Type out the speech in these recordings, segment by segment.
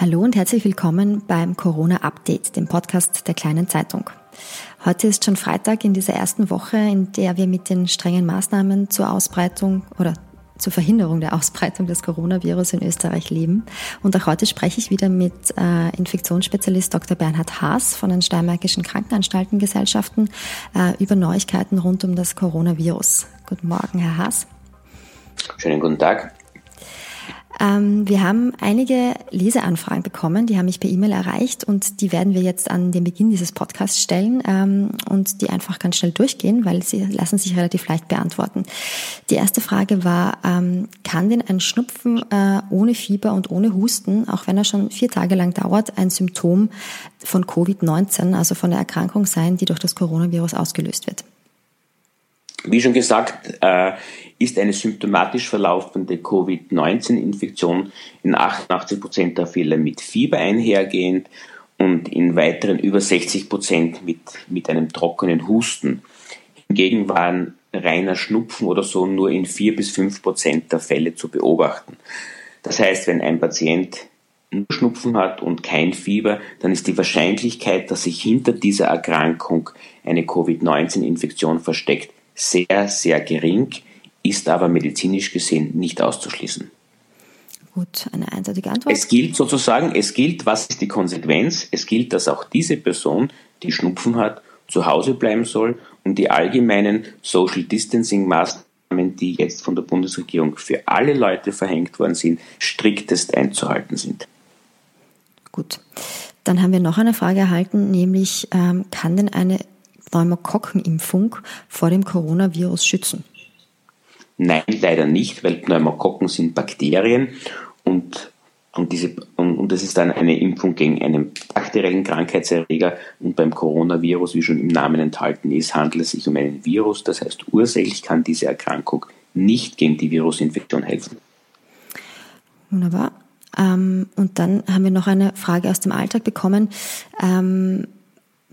Hallo und herzlich willkommen beim Corona Update, dem Podcast der kleinen Zeitung. Heute ist schon Freitag in dieser ersten Woche, in der wir mit den strengen Maßnahmen zur Ausbreitung oder zur Verhinderung der Ausbreitung des Coronavirus in Österreich leben. Und auch heute spreche ich wieder mit äh, Infektionsspezialist Dr. Bernhard Haas von den Steiermärkischen Krankenanstaltengesellschaften äh, über Neuigkeiten rund um das Coronavirus. Guten Morgen, Herr Haas. Schönen guten Tag. Ähm, wir haben einige Leseanfragen bekommen, die haben mich per E-Mail erreicht und die werden wir jetzt an den Beginn dieses Podcasts stellen ähm, und die einfach ganz schnell durchgehen, weil sie lassen sich relativ leicht beantworten. Die erste Frage war, ähm, kann denn ein Schnupfen äh, ohne Fieber und ohne Husten, auch wenn er schon vier Tage lang dauert, ein Symptom von Covid-19, also von der Erkrankung sein, die durch das Coronavirus ausgelöst wird? Wie schon gesagt, äh, ist eine symptomatisch verlaufende Covid-19-Infektion in 88 Prozent der Fälle mit Fieber einhergehend und in weiteren über 60 Prozent mit, mit einem trockenen Husten. Hingegen waren reiner Schnupfen oder so nur in vier bis fünf Prozent der Fälle zu beobachten. Das heißt, wenn ein Patient nur Schnupfen hat und kein Fieber, dann ist die Wahrscheinlichkeit, dass sich hinter dieser Erkrankung eine Covid-19-Infektion versteckt, sehr, sehr gering, ist aber medizinisch gesehen nicht auszuschließen. Gut, eine einseitige Antwort. Es gilt sozusagen, es gilt, was ist die Konsequenz? Es gilt, dass auch diese Person, die Schnupfen hat, zu Hause bleiben soll und die allgemeinen Social Distancing Maßnahmen, die jetzt von der Bundesregierung für alle Leute verhängt worden sind, striktest einzuhalten sind. Gut. Dann haben wir noch eine Frage erhalten, nämlich ähm, kann denn eine Pneumokokkenimpfung vor dem Coronavirus schützen? Nein, leider nicht, weil Pneumokokken sind Bakterien und, und, diese, und, und das ist dann eine Impfung gegen einen bakteriellen Krankheitserreger und beim Coronavirus, wie schon im Namen enthalten ist, handelt es sich um einen Virus. Das heißt, ursächlich kann diese Erkrankung nicht gegen die Virusinfektion helfen. Wunderbar. Ähm, und dann haben wir noch eine Frage aus dem Alltag bekommen. Ähm,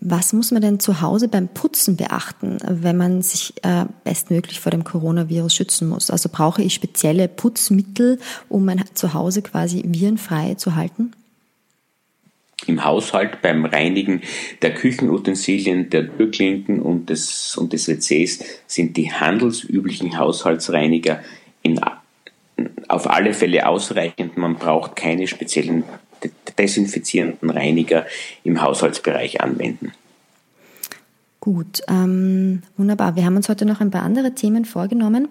was muss man denn zu Hause beim Putzen beachten, wenn man sich äh, bestmöglich vor dem Coronavirus schützen muss? Also brauche ich spezielle Putzmittel, um mein Zuhause quasi virenfrei zu halten? Im Haushalt beim Reinigen der Küchenutensilien, der Türklinken und des, und des WCs sind die handelsüblichen Haushaltsreiniger in, auf alle Fälle ausreichend. Man braucht keine speziellen desinfizierenden Reiniger im Haushaltsbereich anwenden. Gut, ähm, wunderbar. Wir haben uns heute noch ein paar andere Themen vorgenommen.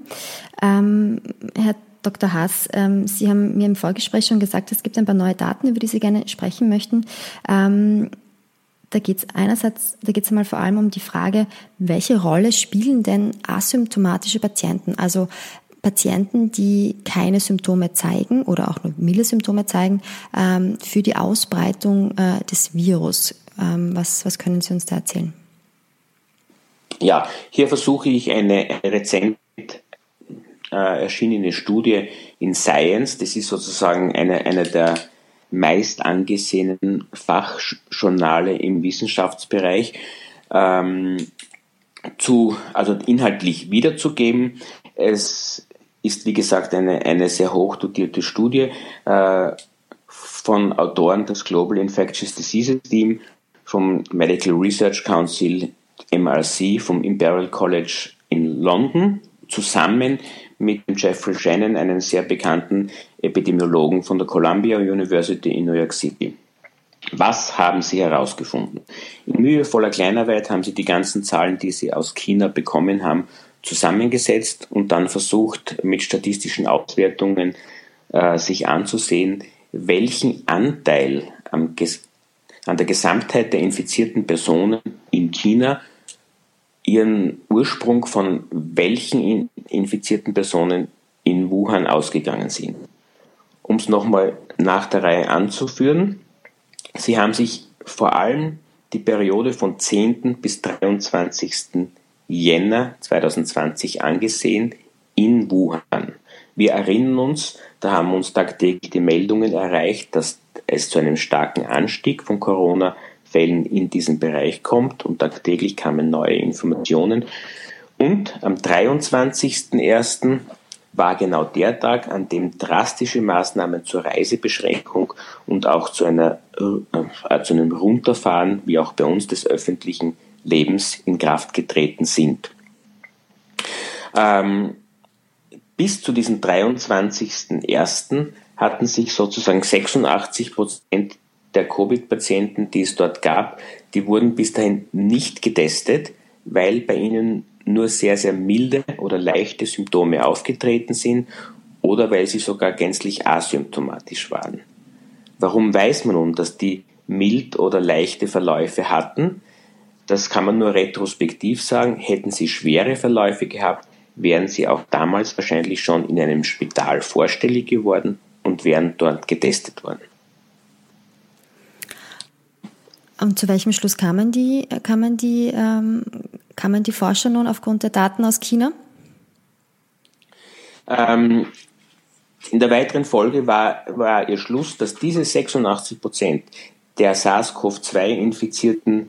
Ähm, Herr Dr. Haas, ähm, Sie haben mir im Vorgespräch schon gesagt, es gibt ein paar neue Daten, über die Sie gerne sprechen möchten. Ähm, da geht es einerseits, da geht es einmal vor allem um die Frage, welche Rolle spielen denn asymptomatische Patienten? Also Patienten, die keine Symptome zeigen oder auch nur milde Symptome zeigen, ähm, für die Ausbreitung äh, des Virus. Ähm, was, was können Sie uns da erzählen? Ja, hier versuche ich eine rezent äh, erschienene Studie in Science, das ist sozusagen eine, eine der meist angesehenen Fachjournale im Wissenschaftsbereich, ähm, zu, also inhaltlich wiederzugeben. Es ist, wie gesagt, eine, eine sehr hoch dotierte Studie äh, von Autoren des Global Infectious Diseases Team, vom Medical Research Council MRC, vom Imperial College in London, zusammen mit Jeffrey Shannon, einem sehr bekannten Epidemiologen von der Columbia University in New York City. Was haben Sie herausgefunden? In mühevoller Kleinarbeit haben Sie die ganzen Zahlen, die Sie aus China bekommen haben, zusammengesetzt und dann versucht, mit statistischen Auswertungen äh, sich anzusehen, welchen Anteil am, an der Gesamtheit der infizierten Personen in China ihren Ursprung von welchen infizierten Personen in Wuhan ausgegangen sind. Um es nochmal nach der Reihe anzuführen, sie haben sich vor allem die Periode von 10. bis 23. Jänner 2020 angesehen in Wuhan. Wir erinnern uns, da haben uns tagtäglich die Meldungen erreicht, dass es zu einem starken Anstieg von Corona-Fällen in diesem Bereich kommt und tagtäglich kamen neue Informationen. Und am 23.01. war genau der Tag, an dem drastische Maßnahmen zur Reisebeschränkung und auch zu, einer, äh, zu einem Runterfahren, wie auch bei uns, des öffentlichen Lebens in Kraft getreten sind. Ähm, bis zu diesem 23.01. hatten sich sozusagen 86 Prozent der Covid-Patienten, die es dort gab, die wurden bis dahin nicht getestet, weil bei ihnen nur sehr, sehr milde oder leichte Symptome aufgetreten sind oder weil sie sogar gänzlich asymptomatisch waren. Warum weiß man nun, dass die mild oder leichte Verläufe hatten? Das kann man nur retrospektiv sagen. Hätten sie schwere Verläufe gehabt, wären sie auch damals wahrscheinlich schon in einem Spital vorstellig geworden und wären dort getestet worden. Und zu welchem Schluss kamen die, kamen die, ähm, kamen die Forscher nun aufgrund der Daten aus China? Ähm, in der weiteren Folge war, war ihr Schluss, dass diese 86 Prozent der SARS-CoV-2-infizierten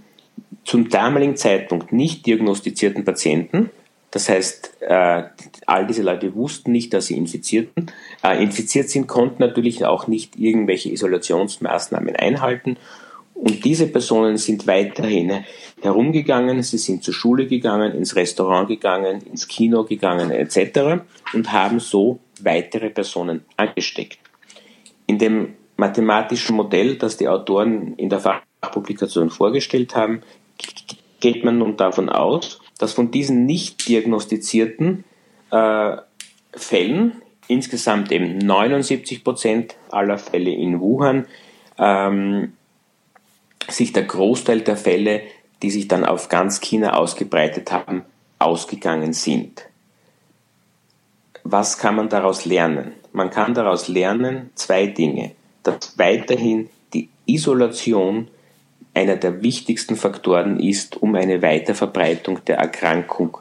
zum damaligen Zeitpunkt nicht diagnostizierten Patienten, das heißt, äh, all diese Leute wussten nicht, dass sie infizierten, äh, infiziert sind, konnten natürlich auch nicht irgendwelche Isolationsmaßnahmen einhalten und diese Personen sind weiterhin herumgegangen, sie sind zur Schule gegangen, ins Restaurant gegangen, ins Kino gegangen etc. und haben so weitere Personen angesteckt. In dem mathematischen Modell, das die Autoren in der Fachpublikation vorgestellt haben, geht man nun davon aus, dass von diesen nicht diagnostizierten äh, Fällen insgesamt eben 79 Prozent aller Fälle in Wuhan ähm, sich der Großteil der Fälle, die sich dann auf ganz China ausgebreitet haben, ausgegangen sind. Was kann man daraus lernen? Man kann daraus lernen zwei Dinge. Dass weiterhin die Isolation einer der wichtigsten Faktoren ist, um eine Weiterverbreitung der Erkrankung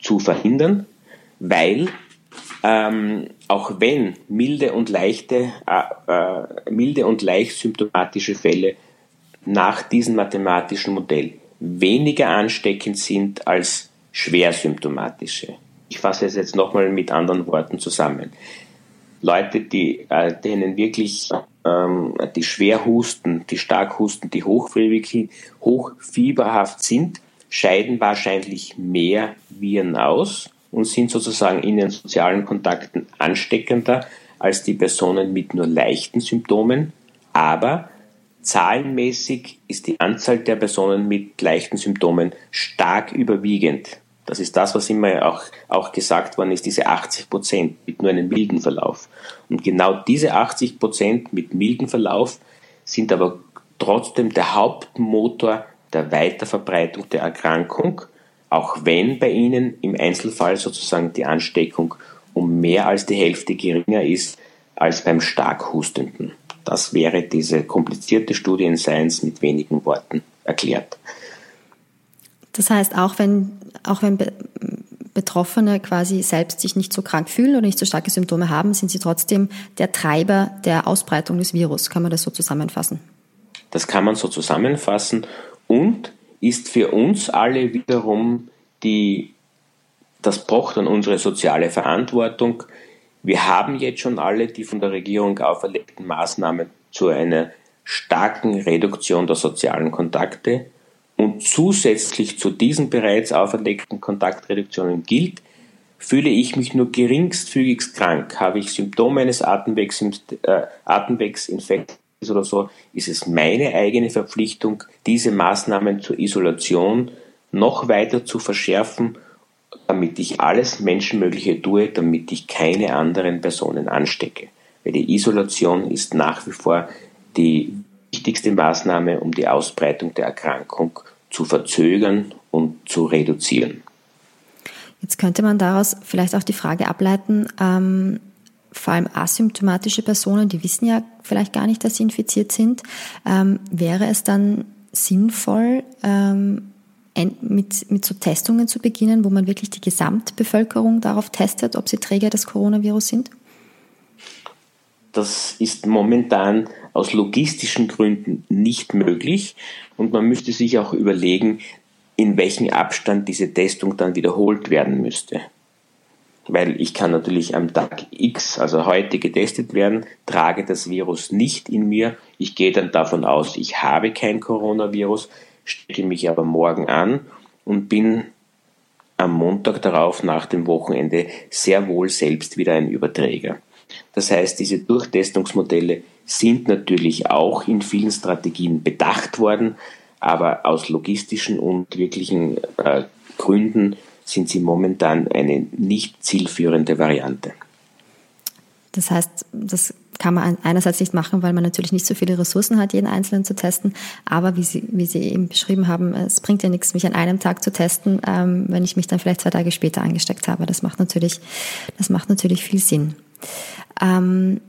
zu verhindern, weil ähm, auch wenn milde und leichte, äh, äh, milde und leicht symptomatische Fälle nach diesem mathematischen Modell weniger ansteckend sind als schwersymptomatische. Ich fasse es jetzt nochmal mit anderen Worten zusammen. Leute, die, äh, denen wirklich ähm, die schwer husten, die stark husten, die hochfieberhaft hochfieberhaft sind, scheiden wahrscheinlich mehr Viren aus und sind sozusagen in den sozialen Kontakten ansteckender als die Personen mit nur leichten Symptomen, aber Zahlenmäßig ist die Anzahl der Personen mit leichten Symptomen stark überwiegend. Das ist das, was immer auch, auch gesagt worden ist, diese 80 Prozent mit nur einem milden Verlauf. Und genau diese 80 Prozent mit milden Verlauf sind aber trotzdem der Hauptmotor der Weiterverbreitung der Erkrankung, auch wenn bei ihnen im Einzelfall sozusagen die Ansteckung um mehr als die Hälfte geringer ist als beim stark Hustenden. Das wäre diese komplizierte Studie in Science mit wenigen Worten erklärt. Das heißt, auch wenn, auch wenn Betroffene quasi selbst sich nicht so krank fühlen oder nicht so starke Symptome haben, sind sie trotzdem der Treiber der Ausbreitung des Virus. Kann man das so zusammenfassen? Das kann man so zusammenfassen und ist für uns alle wiederum die, das pocht an unsere soziale Verantwortung, wir haben jetzt schon alle die von der Regierung auferlegten Maßnahmen zu einer starken Reduktion der sozialen Kontakte und zusätzlich zu diesen bereits auferlegten Kontaktreduktionen gilt, fühle ich mich nur geringstfügigst krank, habe ich Symptome eines Atemwegs, äh, oder so, ist es meine eigene Verpflichtung, diese Maßnahmen zur Isolation noch weiter zu verschärfen damit ich alles Menschenmögliche tue, damit ich keine anderen Personen anstecke. Weil die Isolation ist nach wie vor die wichtigste Maßnahme, um die Ausbreitung der Erkrankung zu verzögern und zu reduzieren. Jetzt könnte man daraus vielleicht auch die Frage ableiten, ähm, vor allem asymptomatische Personen, die wissen ja vielleicht gar nicht, dass sie infiziert sind. Ähm, wäre es dann sinnvoll, ähm, mit, mit so Testungen zu beginnen, wo man wirklich die Gesamtbevölkerung darauf testet, ob sie Träger des Coronavirus sind? Das ist momentan aus logistischen Gründen nicht möglich und man müsste sich auch überlegen, in welchem Abstand diese Testung dann wiederholt werden müsste. weil ich kann natürlich am Tag X, also heute getestet werden, trage das Virus nicht in mir. Ich gehe dann davon aus, ich habe kein Coronavirus, stecke mich aber morgen an und bin am Montag darauf nach dem Wochenende sehr wohl selbst wieder ein Überträger. Das heißt, diese Durchtestungsmodelle sind natürlich auch in vielen Strategien bedacht worden, aber aus logistischen und wirklichen äh, Gründen sind sie momentan eine nicht zielführende Variante. Das heißt, das kann man einerseits nicht machen, weil man natürlich nicht so viele Ressourcen hat, jeden Einzelnen zu testen. Aber wie Sie, wie Sie eben beschrieben haben, es bringt ja nichts, mich an einem Tag zu testen, ähm, wenn ich mich dann vielleicht zwei Tage später angesteckt habe. Das macht natürlich, das macht natürlich viel Sinn. Ähm,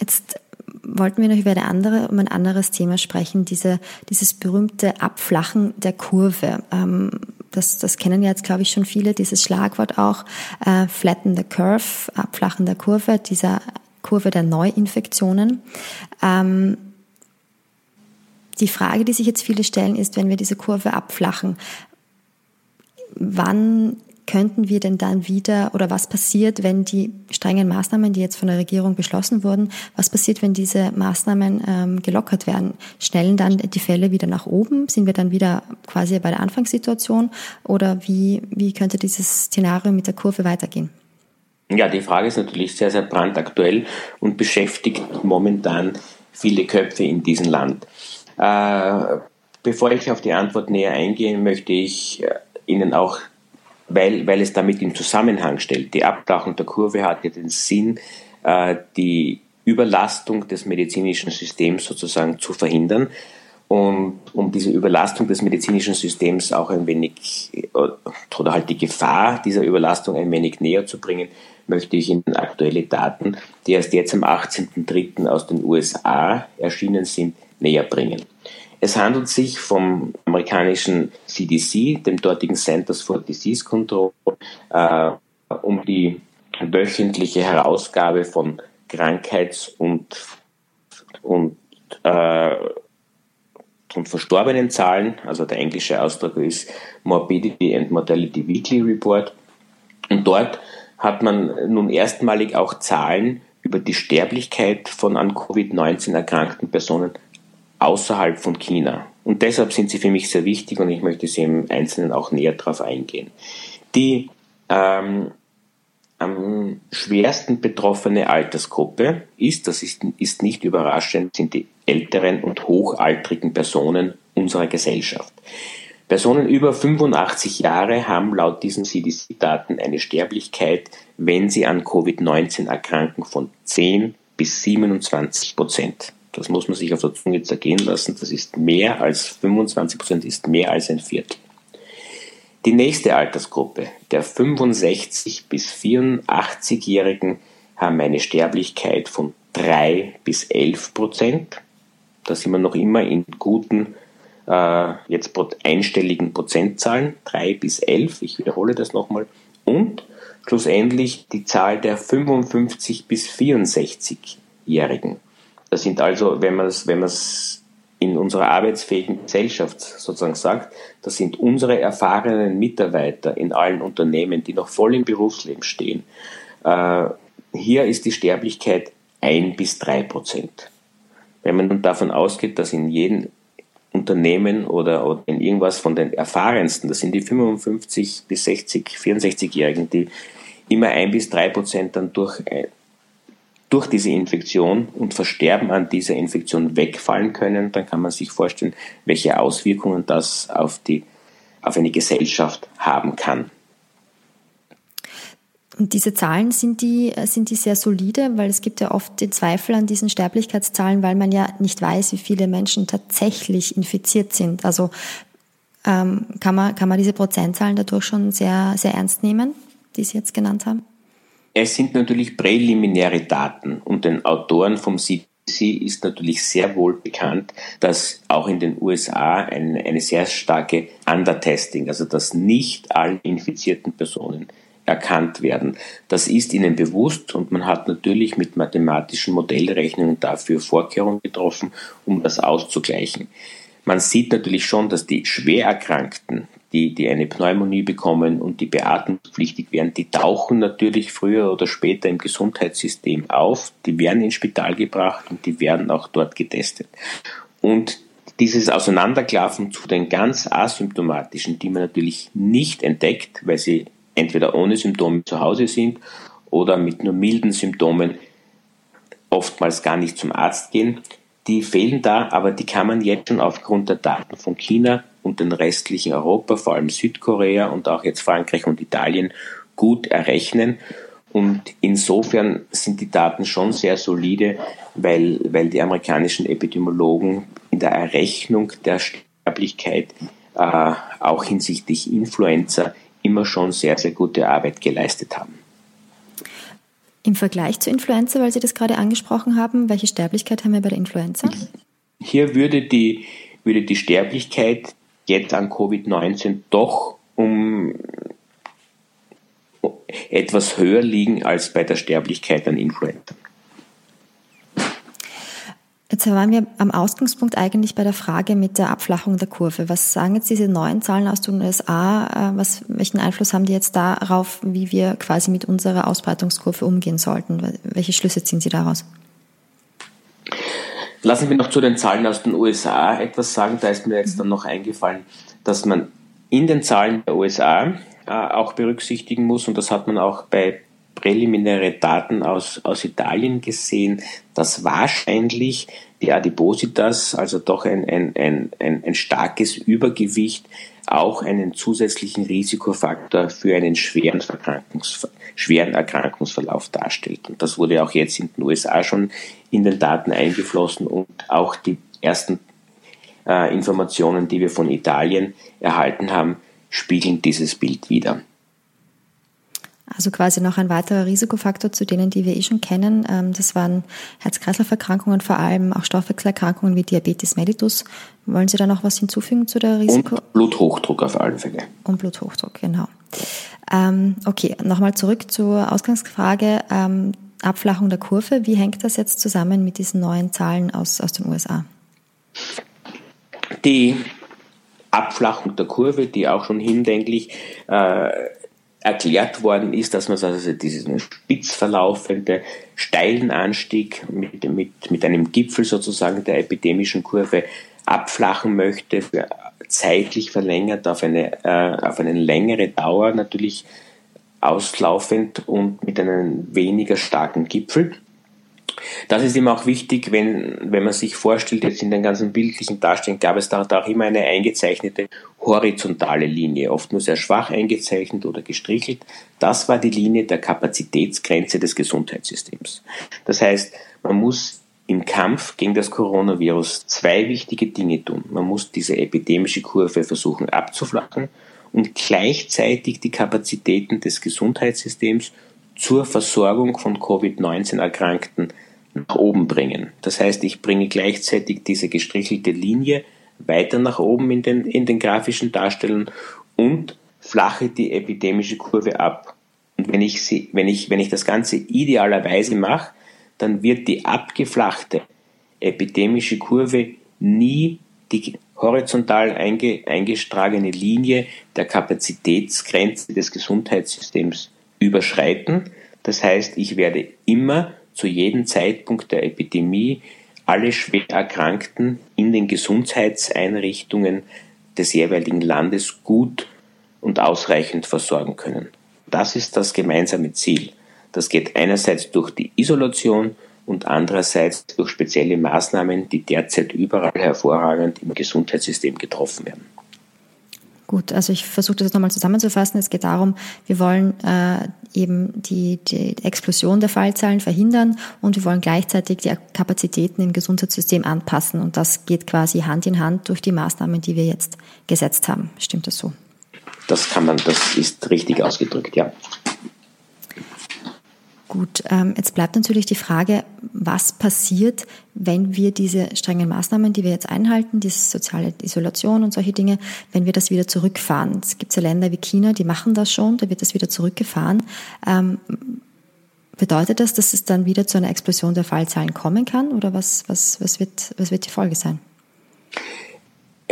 jetzt wollten wir noch über eine andere, um ein anderes Thema sprechen, diese, dieses berühmte Abflachen der Kurve. Ähm, das, das kennen jetzt, glaube ich, schon viele, dieses Schlagwort auch, äh, flatten the curve, Abflachen der Kurve, dieser Kurve der Neuinfektionen. Ähm, die Frage, die sich jetzt viele stellen, ist, wenn wir diese Kurve abflachen, wann könnten wir denn dann wieder oder was passiert, wenn die strengen Maßnahmen, die jetzt von der Regierung beschlossen wurden, was passiert, wenn diese Maßnahmen ähm, gelockert werden? Schnellen dann die Fälle wieder nach oben? Sind wir dann wieder quasi bei der Anfangssituation? Oder wie, wie könnte dieses Szenario mit der Kurve weitergehen? Ja, die Frage ist natürlich sehr, sehr brandaktuell und beschäftigt momentan viele Köpfe in diesem Land. Äh, bevor ich auf die Antwort näher eingehe, möchte ich äh, Ihnen auch weil, weil es damit im Zusammenhang stellt. Die Abtauchung der Kurve hat ja den Sinn, äh, die Überlastung des medizinischen Systems sozusagen zu verhindern. Und um diese Überlastung des medizinischen Systems auch ein wenig, äh, oder halt die Gefahr dieser Überlastung ein wenig näher zu bringen, möchte ich Ihnen aktuelle Daten, die erst jetzt am 18.03. aus den USA erschienen sind, näher bringen. Es handelt sich vom amerikanischen CDC, dem dortigen Centers for Disease Control, äh, um die wöchentliche Herausgabe von Krankheits- und, und, äh, und verstorbenen Zahlen. Also der englische Ausdruck ist Morbidity and Mortality Weekly Report. Und dort hat man nun erstmalig auch Zahlen über die Sterblichkeit von an Covid-19 erkrankten Personen außerhalb von China. Und deshalb sind sie für mich sehr wichtig und ich möchte sie im Einzelnen auch näher darauf eingehen. Die ähm, am schwersten betroffene Altersgruppe ist, das ist, ist nicht überraschend, sind die älteren und hochaltrigen Personen unserer Gesellschaft. Personen über 85 Jahre haben laut diesen CDC-Daten eine Sterblichkeit, wenn sie an Covid-19 erkranken, von 10 bis 27 Prozent. Das muss man sich auf der Zunge zergehen lassen. Das ist mehr als 25 Prozent, ist mehr als ein Viertel. Die nächste Altersgruppe, der 65 bis 84-Jährigen, haben eine Sterblichkeit von 3 bis 11 Prozent. Da sind wir noch immer in guten, äh, jetzt einstelligen Prozentzahlen, 3 bis 11, ich wiederhole das nochmal. Und schlussendlich die Zahl der 55 bis 64-Jährigen. Das sind also, wenn man es wenn in unserer arbeitsfähigen Gesellschaft sozusagen sagt, das sind unsere erfahrenen Mitarbeiter in allen Unternehmen, die noch voll im Berufsleben stehen. Äh, hier ist die Sterblichkeit ein bis drei Prozent. Wenn man nun davon ausgeht, dass in jedem Unternehmen oder, oder in irgendwas von den erfahrensten, das sind die 55 bis 60, 64-Jährigen, die immer ein bis drei Prozent dann durch durch diese Infektion und Versterben an dieser Infektion wegfallen können, dann kann man sich vorstellen, welche Auswirkungen das auf, die, auf eine Gesellschaft haben kann. Und diese Zahlen sind die, sind die sehr solide, weil es gibt ja oft den Zweifel an diesen Sterblichkeitszahlen, weil man ja nicht weiß, wie viele Menschen tatsächlich infiziert sind. Also ähm, kann, man, kann man diese Prozentzahlen dadurch schon sehr, sehr ernst nehmen, die Sie jetzt genannt haben? Es sind natürlich präliminäre Daten und den Autoren vom CDC ist natürlich sehr wohl bekannt, dass auch in den USA eine, eine sehr starke Undertesting, also dass nicht alle infizierten Personen erkannt werden. Das ist ihnen bewusst und man hat natürlich mit mathematischen Modellrechnungen dafür Vorkehrungen getroffen, um das auszugleichen. Man sieht natürlich schon, dass die Schwererkrankten, die, die eine Pneumonie bekommen und die beatmungspflichtig werden, die tauchen natürlich früher oder später im Gesundheitssystem auf, die werden ins Spital gebracht und die werden auch dort getestet. Und dieses Auseinanderklaffen zu den ganz asymptomatischen, die man natürlich nicht entdeckt, weil sie entweder ohne Symptome zu Hause sind oder mit nur milden Symptomen oftmals gar nicht zum Arzt gehen, die fehlen da, aber die kann man jetzt schon aufgrund der Daten von China und den restlichen Europa, vor allem Südkorea und auch jetzt Frankreich und Italien, gut errechnen. Und insofern sind die Daten schon sehr solide, weil, weil die amerikanischen Epidemiologen in der Errechnung der Sterblichkeit äh, auch hinsichtlich Influenza immer schon sehr, sehr gute Arbeit geleistet haben. Im Vergleich zur Influenza, weil Sie das gerade angesprochen haben, welche Sterblichkeit haben wir bei der Influenza? Hier würde die, würde die Sterblichkeit jetzt an Covid-19 doch um etwas höher liegen als bei der Sterblichkeit an Influenza. Jetzt waren wir am Ausgangspunkt eigentlich bei der Frage mit der Abflachung der Kurve. Was sagen jetzt diese neuen Zahlen aus den USA? Äh, was, welchen Einfluss haben die jetzt darauf, wie wir quasi mit unserer Ausbreitungskurve umgehen sollten? Welche Schlüsse ziehen Sie daraus? Lassen wir noch zu den Zahlen aus den USA etwas sagen. Da ist mir jetzt dann noch eingefallen, dass man in den Zahlen der USA äh, auch berücksichtigen muss, und das hat man auch bei präliminäre Daten aus, aus Italien gesehen, dass wahrscheinlich die Adipositas, also doch ein, ein, ein, ein, ein starkes Übergewicht, auch einen zusätzlichen Risikofaktor für einen schweren, Erkrankungs, schweren Erkrankungsverlauf darstellt. Und das wurde auch jetzt in den USA schon in den Daten eingeflossen und auch die ersten äh, Informationen, die wir von Italien erhalten haben, spiegeln dieses Bild wider. Also quasi noch ein weiterer Risikofaktor zu denen, die wir eh schon kennen. Ähm, das waren Herz-Kreislauf-Erkrankungen, vor allem auch Stoffwechselerkrankungen wie Diabetes mellitus. Wollen Sie da noch was hinzufügen zu der Risiko? Und Bluthochdruck auf alle Fälle. Und Bluthochdruck, genau. Ähm, okay, nochmal zurück zur Ausgangsfrage. Ähm, Abflachung der Kurve. Wie hängt das jetzt zusammen mit diesen neuen Zahlen aus, aus den USA? Die Abflachung der Kurve, die auch schon hindenklich äh, erklärt worden ist, dass man also diesen spitz verlaufende, steilen Anstieg mit, mit, mit einem Gipfel sozusagen der epidemischen Kurve abflachen möchte, für zeitlich verlängert auf eine, äh, auf eine längere Dauer natürlich auslaufend und mit einem weniger starken Gipfel. Das ist immer auch wichtig, wenn, wenn man sich vorstellt, jetzt in den ganzen bildlichen Darstellungen gab es da, da auch immer eine eingezeichnete horizontale Linie, oft nur sehr schwach eingezeichnet oder gestrichelt. Das war die Linie der Kapazitätsgrenze des Gesundheitssystems. Das heißt, man muss im Kampf gegen das Coronavirus zwei wichtige Dinge tun. Man muss diese epidemische Kurve versuchen abzuflachen und gleichzeitig die Kapazitäten des Gesundheitssystems zur Versorgung von Covid-19-Erkrankten nach oben bringen. Das heißt, ich bringe gleichzeitig diese gestrichelte Linie weiter nach oben in den, in den grafischen Darstellungen und flache die epidemische Kurve ab. Und wenn ich, sie, wenn ich, wenn ich das Ganze idealerweise mache, dann wird die abgeflachte epidemische Kurve nie die horizontal einge, eingestragene Linie der Kapazitätsgrenze des Gesundheitssystems überschreiten. Das heißt, ich werde immer zu jedem Zeitpunkt der Epidemie alle schwer Erkrankten in den Gesundheitseinrichtungen des jeweiligen Landes gut und ausreichend versorgen können. Das ist das gemeinsame Ziel. Das geht einerseits durch die Isolation und andererseits durch spezielle Maßnahmen, die derzeit überall hervorragend im Gesundheitssystem getroffen werden. Gut, also ich versuche das nochmal zusammenzufassen. Es geht darum, wir wollen äh, eben die, die Explosion der Fallzahlen verhindern und wir wollen gleichzeitig die Kapazitäten im Gesundheitssystem anpassen. Und das geht quasi Hand in Hand durch die Maßnahmen, die wir jetzt gesetzt haben. Stimmt das so? Das kann man, das ist richtig ausgedrückt, ja. Gut, ähm, jetzt bleibt natürlich die Frage, was passiert, wenn wir diese strengen Maßnahmen, die wir jetzt einhalten, diese soziale Isolation und solche Dinge, wenn wir das wieder zurückfahren. Es gibt ja Länder wie China, die machen das schon, da wird das wieder zurückgefahren. Ähm, bedeutet das, dass es dann wieder zu einer Explosion der Fallzahlen kommen kann oder was, was, was, wird, was wird die Folge sein?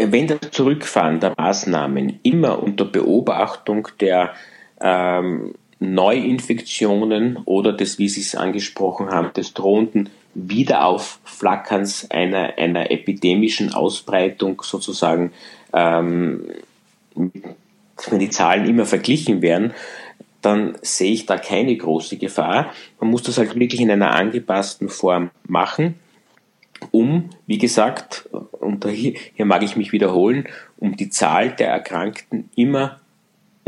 wenn das Zurückfahren der Maßnahmen immer unter Beobachtung der ähm, Neuinfektionen oder des, wie Sie es angesprochen haben, des drohenden Wiederaufflackerns einer, einer epidemischen Ausbreitung sozusagen, ähm, wenn die Zahlen immer verglichen werden, dann sehe ich da keine große Gefahr. Man muss das halt wirklich in einer angepassten Form machen, um, wie gesagt, und hier, hier mag ich mich wiederholen, um die Zahl der Erkrankten immer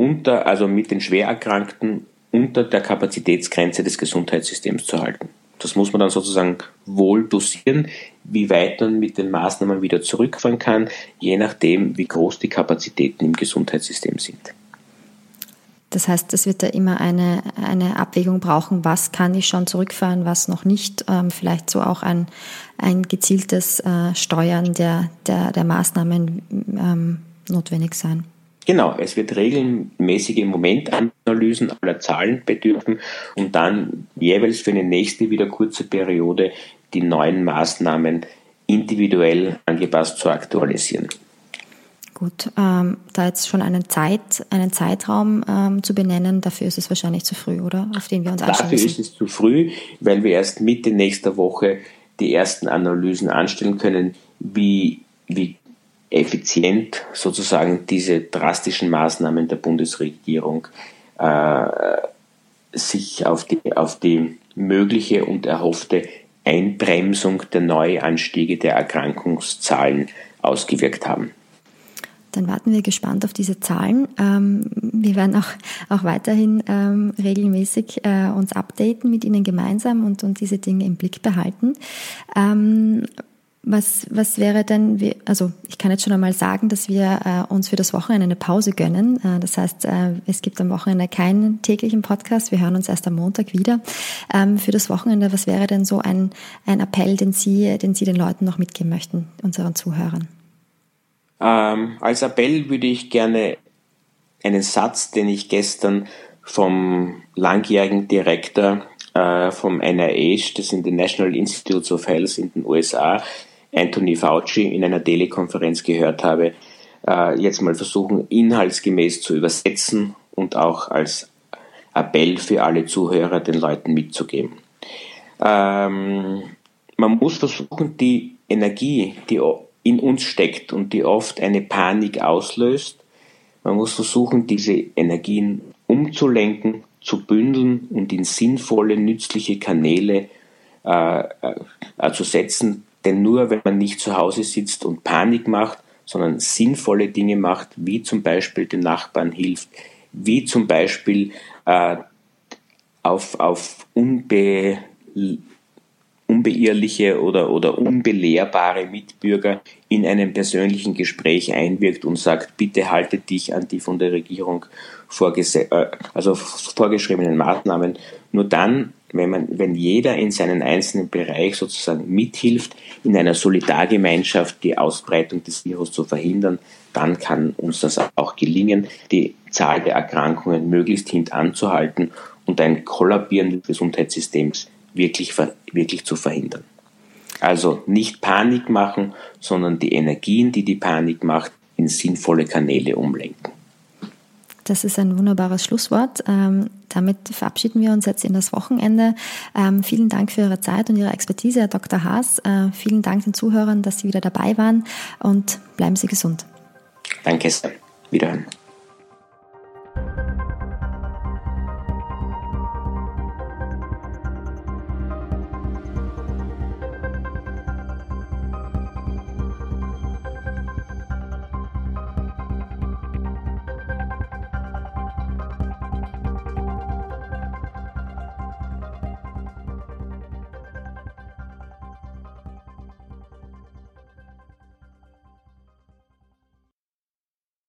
unter, also mit den Schwererkrankten unter der Kapazitätsgrenze des Gesundheitssystems zu halten. Das muss man dann sozusagen wohl dosieren, wie weit man mit den Maßnahmen wieder zurückfahren kann, je nachdem, wie groß die Kapazitäten im Gesundheitssystem sind. Das heißt, es wird da immer eine, eine Abwägung brauchen, was kann ich schon zurückfahren, was noch nicht. Ähm, vielleicht so auch ein, ein gezieltes äh, Steuern der, der, der Maßnahmen ähm, notwendig sein. Genau, es wird regelmäßige Momentanalysen aller Zahlen bedürfen und dann jeweils für eine nächste wieder kurze Periode die neuen Maßnahmen individuell angepasst zu aktualisieren. Gut, ähm, da jetzt schon einen, Zeit, einen Zeitraum ähm, zu benennen, dafür ist es wahrscheinlich zu früh, oder? Auf den wir uns Dafür ist es zu früh, weil wir erst Mitte nächster Woche die ersten Analysen anstellen können, wie, wie effizient sozusagen diese drastischen Maßnahmen der Bundesregierung äh, sich auf die, auf die mögliche und erhoffte Einbremsung der Neuanstiege der Erkrankungszahlen ausgewirkt haben. Dann warten wir gespannt auf diese Zahlen. Ähm, wir werden auch, auch weiterhin ähm, regelmäßig äh, uns updaten mit Ihnen gemeinsam und, und diese Dinge im Blick behalten. Was, was wäre denn, also ich kann jetzt schon einmal sagen, dass wir äh, uns für das Wochenende eine Pause gönnen. Äh, das heißt, äh, es gibt am Wochenende keinen täglichen Podcast. Wir hören uns erst am Montag wieder. Ähm, für das Wochenende, was wäre denn so ein, ein Appell, den Sie, den Sie den Leuten noch mitgeben möchten, unseren Zuhörern? Ähm, als Appell würde ich gerne einen Satz, den ich gestern vom langjährigen Direktor äh, vom NIH, das sind die National Institutes of Health in den USA, Anthony Fauci in einer Telekonferenz gehört habe, äh, jetzt mal versuchen, inhaltsgemäß zu übersetzen und auch als Appell für alle Zuhörer den Leuten mitzugeben. Ähm, man muss versuchen, die Energie, die in uns steckt und die oft eine Panik auslöst, man muss versuchen, diese Energien umzulenken, zu bündeln und in sinnvolle, nützliche Kanäle äh, äh, zu setzen, denn nur wenn man nicht zu Hause sitzt und Panik macht, sondern sinnvolle Dinge macht, wie zum Beispiel den Nachbarn hilft, wie zum Beispiel äh, auf, auf unbe, unbeirrliche oder, oder unbelehrbare Mitbürger in einem persönlichen Gespräch einwirkt und sagt, bitte halte dich an die von der Regierung vorgese äh, also vorgeschriebenen Maßnahmen. Nur dann wenn, man, wenn jeder in seinen einzelnen Bereich sozusagen mithilft, in einer Solidargemeinschaft die Ausbreitung des Virus zu verhindern, dann kann uns das auch gelingen, die Zahl der Erkrankungen möglichst hintanzuhalten und ein Kollabieren des Gesundheitssystems wirklich, wirklich zu verhindern. Also nicht Panik machen, sondern die Energien, die die Panik macht, in sinnvolle Kanäle umlenken. Das ist ein wunderbares Schlusswort. Ähm, damit verabschieden wir uns jetzt in das Wochenende. Ähm, vielen Dank für Ihre Zeit und Ihre Expertise, Herr Dr. Haas. Äh, vielen Dank den Zuhörern, dass Sie wieder dabei waren und bleiben Sie gesund. Danke sehr. Wiederhören.